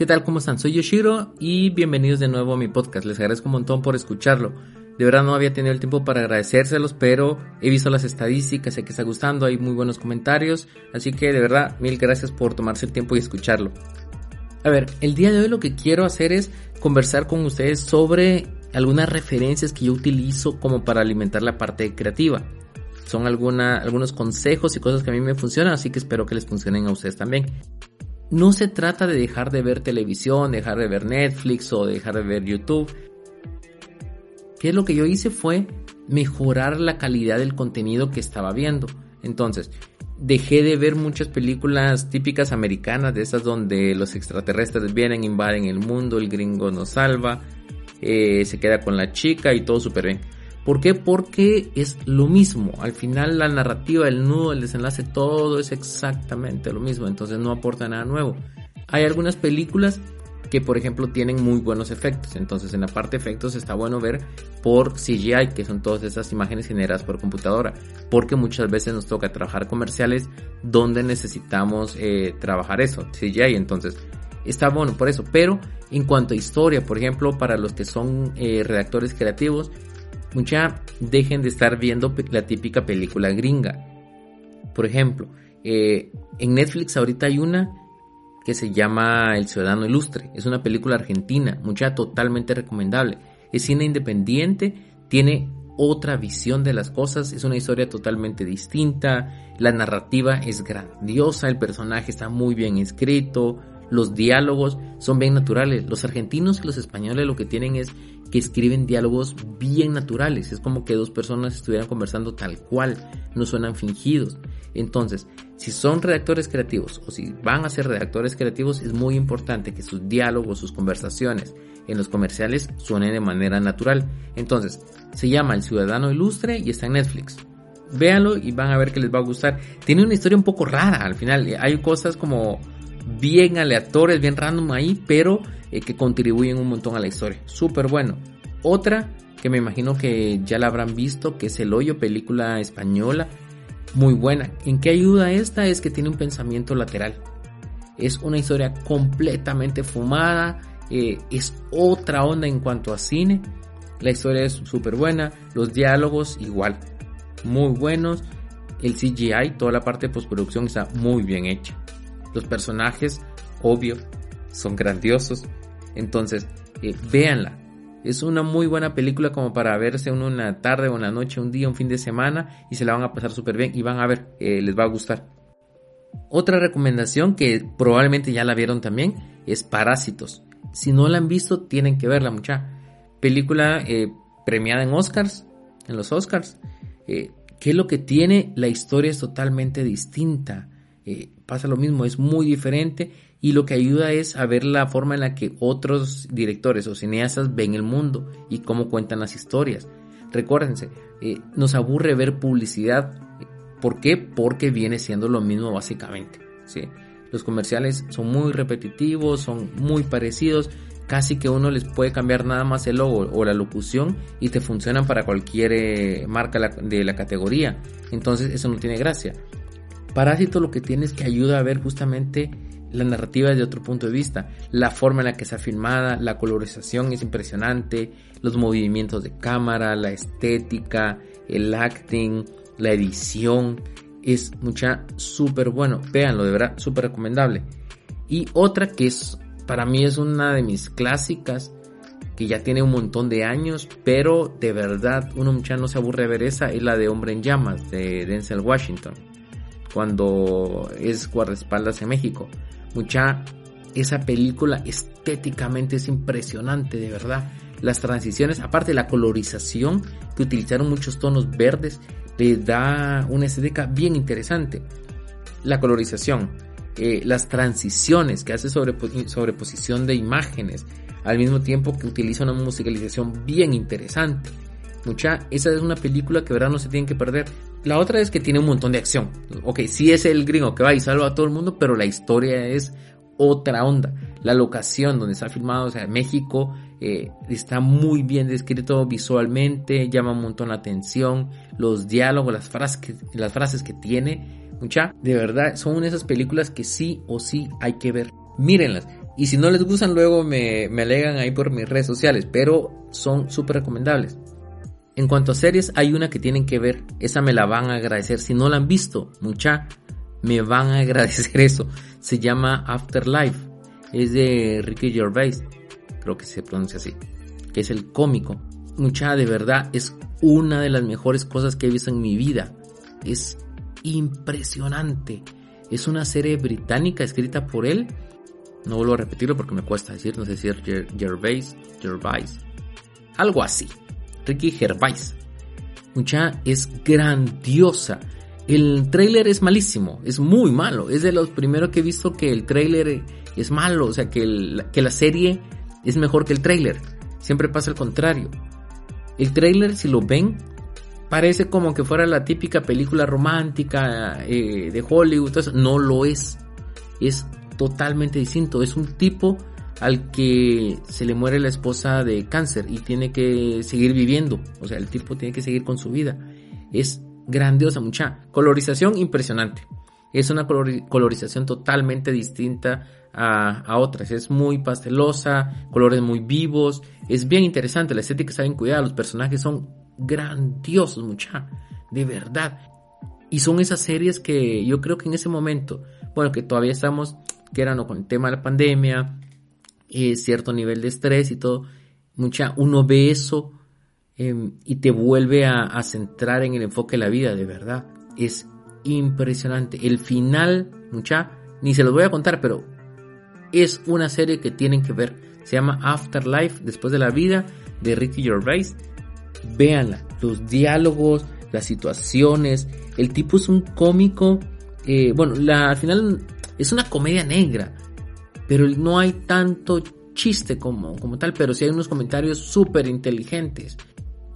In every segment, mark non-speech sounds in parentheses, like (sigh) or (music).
¿Qué tal? ¿Cómo están? Soy Yoshiro y bienvenidos de nuevo a mi podcast. Les agradezco un montón por escucharlo. De verdad no había tenido el tiempo para agradecérselos, pero he visto las estadísticas, sé que está gustando, hay muy buenos comentarios, así que de verdad mil gracias por tomarse el tiempo y escucharlo. A ver, el día de hoy lo que quiero hacer es conversar con ustedes sobre algunas referencias que yo utilizo como para alimentar la parte creativa. Son alguna, algunos consejos y cosas que a mí me funcionan, así que espero que les funcionen a ustedes también. No se trata de dejar de ver televisión, dejar de ver Netflix o dejar de ver YouTube. ¿Qué es lo que yo hice? Fue mejorar la calidad del contenido que estaba viendo. Entonces, dejé de ver muchas películas típicas americanas, de esas donde los extraterrestres vienen, invaden el mundo, el gringo nos salva, eh, se queda con la chica y todo súper bien. ¿Por qué? Porque es lo mismo. Al final la narrativa, el nudo, el desenlace, todo es exactamente lo mismo. Entonces no aporta nada nuevo. Hay algunas películas que por ejemplo tienen muy buenos efectos. Entonces en la parte efectos está bueno ver por CGI, que son todas esas imágenes generadas por computadora. Porque muchas veces nos toca trabajar comerciales donde necesitamos eh, trabajar eso, CGI. Entonces está bueno por eso. Pero en cuanto a historia, por ejemplo, para los que son eh, redactores creativos, mucha dejen de estar viendo la típica película gringa. Por ejemplo, eh, en Netflix ahorita hay una que se llama El Ciudadano Ilustre. Es una película argentina, mucha totalmente recomendable. Es cine independiente, tiene otra visión de las cosas, es una historia totalmente distinta, la narrativa es grandiosa, el personaje está muy bien escrito, los diálogos son bien naturales. Los argentinos y los españoles lo que tienen es que escriben diálogos bien naturales. Es como que dos personas estuvieran conversando tal cual, no suenan fingidos. Entonces, si son redactores creativos o si van a ser redactores creativos, es muy importante que sus diálogos, sus conversaciones en los comerciales suenen de manera natural. Entonces, se llama El Ciudadano Ilustre y está en Netflix. Véanlo y van a ver que les va a gustar. Tiene una historia un poco rara al final. Hay cosas como bien aleatorias, bien random ahí, pero eh, que contribuyen un montón a la historia. Súper bueno. Otra que me imagino que ya la habrán visto, que es El Hoyo, película española, muy buena. ¿En qué ayuda esta? Es que tiene un pensamiento lateral. Es una historia completamente fumada, eh, es otra onda en cuanto a cine. La historia es súper buena, los diálogos igual, muy buenos. El CGI, toda la parte de postproducción está muy bien hecha. Los personajes, obvio, son grandiosos. Entonces, eh, véanla. Es una muy buena película como para verse una tarde, una noche, un día, un fin de semana y se la van a pasar súper bien y van a ver, eh, les va a gustar. Otra recomendación que probablemente ya la vieron también es Parásitos. Si no la han visto, tienen que verla mucha. Película eh, premiada en Oscars, en los Oscars. ¿Qué es lo que tiene? La historia es totalmente distinta. Pasa lo mismo, es muy diferente y lo que ayuda es a ver la forma en la que otros directores o cineastas ven el mundo y cómo cuentan las historias. Recuérdense, eh, nos aburre ver publicidad. ¿Por qué? Porque viene siendo lo mismo básicamente. ¿sí? Los comerciales son muy repetitivos, son muy parecidos, casi que uno les puede cambiar nada más el logo o la locución y te funcionan para cualquier eh, marca de la categoría. Entonces eso no tiene gracia. Parásito lo que tiene es que ayuda a ver justamente la narrativa desde otro punto de vista, la forma en la que ha filmada, la colorización es impresionante, los movimientos de cámara, la estética, el acting, la edición, es mucha súper bueno, véanlo, de verdad, súper recomendable. Y otra que es, para mí es una de mis clásicas, que ya tiene un montón de años, pero de verdad uno mucha no se aburre de ver esa, es la de Hombre en Llamas, de Denzel Washington, cuando es guardaespaldas en México. Mucha, esa película estéticamente es impresionante, de verdad. Las transiciones, aparte la colorización, que utilizaron muchos tonos verdes, le da una estética bien interesante. La colorización, eh, las transiciones que hace sobre, sobreposición de imágenes, al mismo tiempo que utiliza una musicalización bien interesante. Mucha, esa es una película que verdad no se tienen que perder. La otra es que tiene un montón de acción. Ok, sí es el gringo que va y salva a todo el mundo, pero la historia es otra onda. La locación donde está filmado, o sea, México, eh, está muy bien descrito visualmente, llama un montón la atención, los diálogos, las frases que, las frases que tiene, mucha, de verdad, son esas películas que sí o sí hay que ver. Mírenlas. Y si no les gustan, luego me, me alegan ahí por mis redes sociales, pero son súper recomendables. En cuanto a series, hay una que tienen que ver, esa me la van a agradecer. Si no la han visto, mucha, me van a (laughs) agradecer eso. Se llama Afterlife, es de Ricky Gervais, creo que se pronuncia así, que es el cómico. Mucha, de verdad, es una de las mejores cosas que he visto en mi vida. Es impresionante. Es una serie británica escrita por él. No vuelvo a repetirlo porque me cuesta decir, no sé si es Gervais, Gervais, algo así. Ricky Gervais. Mucha, es grandiosa. El trailer es malísimo, es muy malo. Es de los primeros que he visto que el trailer es malo, o sea, que, que la serie es mejor que el trailer. Siempre pasa el contrario. El trailer, si lo ven, parece como que fuera la típica película romántica eh, de Hollywood. no lo es. Es totalmente distinto. Es un tipo al que se le muere la esposa de cáncer y tiene que seguir viviendo. O sea, el tipo tiene que seguir con su vida. Es grandiosa, mucha colorización impresionante. Es una colorización totalmente distinta a, a, otras. Es muy pastelosa, colores muy vivos. Es bien interesante, la estética está bien cuidada, los personajes son grandiosos, mucha, de verdad. Y son esas series que yo creo que en ese momento, bueno, que todavía estamos, que eran con el tema de la pandemia, eh, cierto nivel de estrés y todo, mucha, uno ve eso em, y te vuelve a, centrar en el enfoque de la vida, de verdad. Es impresionante. El final, mucha, ni se los voy a contar, pero es una serie que tienen que ver. Se llama Afterlife, después de la vida, de Ricky Gervais véanla, los diálogos, las situaciones, el tipo es un cómico, eh, bueno, la, al final es una comedia negra, pero no hay tanto chiste como, como tal, pero sí hay unos comentarios súper inteligentes.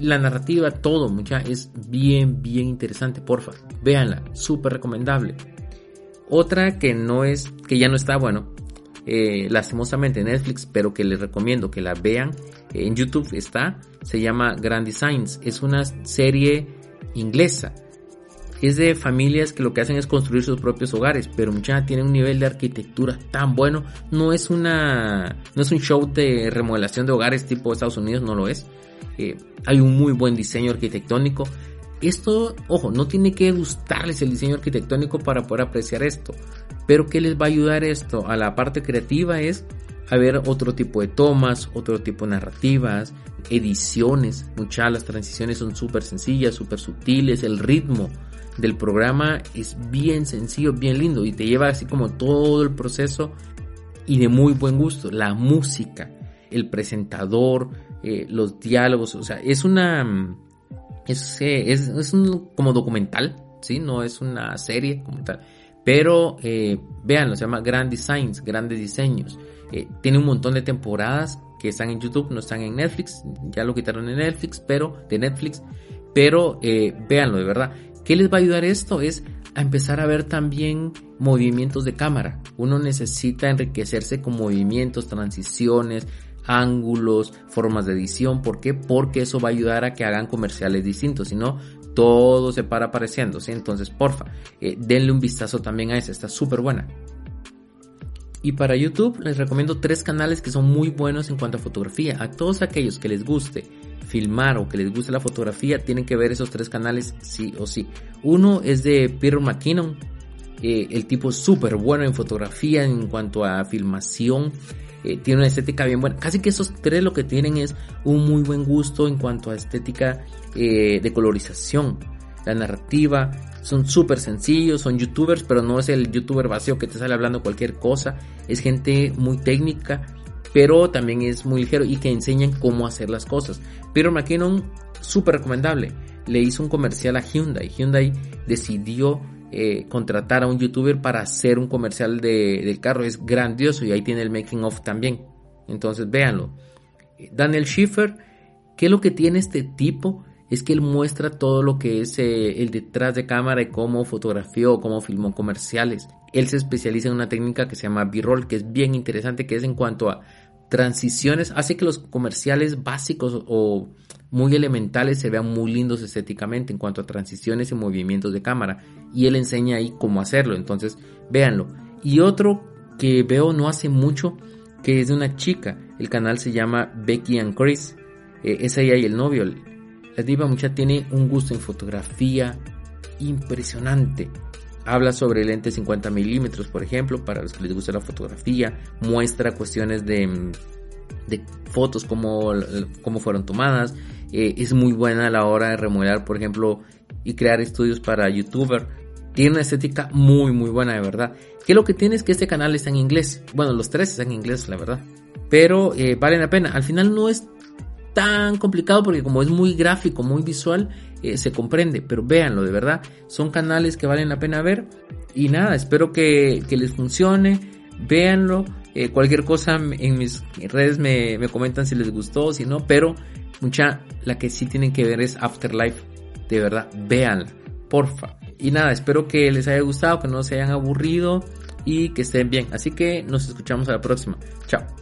La narrativa, todo, mucha, es bien, bien interesante, porfa, véanla, súper recomendable. Otra que no es, que ya no está, bueno, eh, lastimosamente en Netflix, pero que les recomiendo que la vean. En YouTube está, se llama Grand Designs. Es una serie inglesa. Es de familias que lo que hacen es construir sus propios hogares, pero mucha tiene un nivel de arquitectura tan bueno. No es una, no es un show de remodelación de hogares tipo Estados Unidos, no lo es. Eh, hay un muy buen diseño arquitectónico. Esto, ojo, no tiene que gustarles el diseño arquitectónico para poder apreciar esto. Pero ¿qué les va a ayudar esto? A la parte creativa es a ver otro tipo de tomas, otro tipo de narrativas, ediciones. Muchas las transiciones son súper sencillas, súper sutiles. El ritmo del programa es bien sencillo, bien lindo y te lleva así como todo el proceso y de muy buen gusto. La música, el presentador, eh, los diálogos, o sea, es una es, es, un como documental, ¿sí? No es una serie como tal. Pero eh, véanlo, se llama Grand Designs, grandes diseños. Eh, tiene un montón de temporadas que están en YouTube, no están en Netflix. Ya lo quitaron en Netflix, pero de Netflix. Pero eh, véanlo de verdad. ¿Qué les va a ayudar esto? Es a empezar a ver también movimientos de cámara. Uno necesita enriquecerse con movimientos, transiciones, ángulos, formas de edición. ¿Por qué? Porque eso va a ayudar a que hagan comerciales distintos. Si no, todo se para apareciendo. Entonces, porfa, eh, denle un vistazo también a esa. Está súper buena. Y para YouTube les recomiendo tres canales que son muy buenos en cuanto a fotografía. A todos aquellos que les guste filmar o que les guste la fotografía, tienen que ver esos tres canales sí o sí. Uno es de Peter McKinnon. Eh, el tipo súper bueno en fotografía en cuanto a filmación. Eh, tiene una estética bien buena. Casi que esos tres lo que tienen es un muy buen gusto en cuanto a estética eh, de colorización. La narrativa, son súper sencillos, son youtubers, pero no es el youtuber vacío que te sale hablando cualquier cosa. Es gente muy técnica, pero también es muy ligero y que enseñan cómo hacer las cosas. Pero McKinnon, súper recomendable. Le hizo un comercial a Hyundai. Hyundai decidió eh, contratar a un youtuber para hacer un comercial de, del carro. Es grandioso y ahí tiene el making of también. Entonces véanlo. Daniel Schiffer, ¿qué es lo que tiene este tipo? Es que él muestra todo lo que es eh, el detrás de cámara y cómo fotografió, cómo filmó comerciales. Él se especializa en una técnica que se llama B-roll, que es bien interesante, que es en cuanto a transiciones, hace que los comerciales básicos o muy elementales se vean muy lindos estéticamente en cuanto a transiciones y movimientos de cámara. Y él enseña ahí cómo hacerlo, entonces véanlo. Y otro que veo no hace mucho que es de una chica. El canal se llama Becky and Chris. Eh, es ella y el novio. La diva mucha tiene un gusto en fotografía impresionante. Habla sobre lentes 50 milímetros, por ejemplo, para los que les gusta la fotografía. Muestra cuestiones de, de fotos, cómo, cómo fueron tomadas. Eh, es muy buena a la hora de remodelar, por ejemplo, y crear estudios para youtuber. Tiene una estética muy, muy buena, de verdad. Que lo que tiene es que este canal está en inglés. Bueno, los tres están en inglés, la verdad. Pero eh, vale la pena. Al final no es tan complicado porque como es muy gráfico, muy visual, eh, se comprende. Pero véanlo, de verdad. Son canales que valen la pena ver. Y nada, espero que, les funcione. Véanlo. Eh, cualquier cosa en mis redes me, me comentan si les gustó, si no. Pero mucha, la que sí tienen que ver es Afterlife. De verdad, véanla. Porfa. Y nada, espero que les haya gustado, que no se hayan aburrido y que estén bien. Así que nos escuchamos a la próxima. Chao.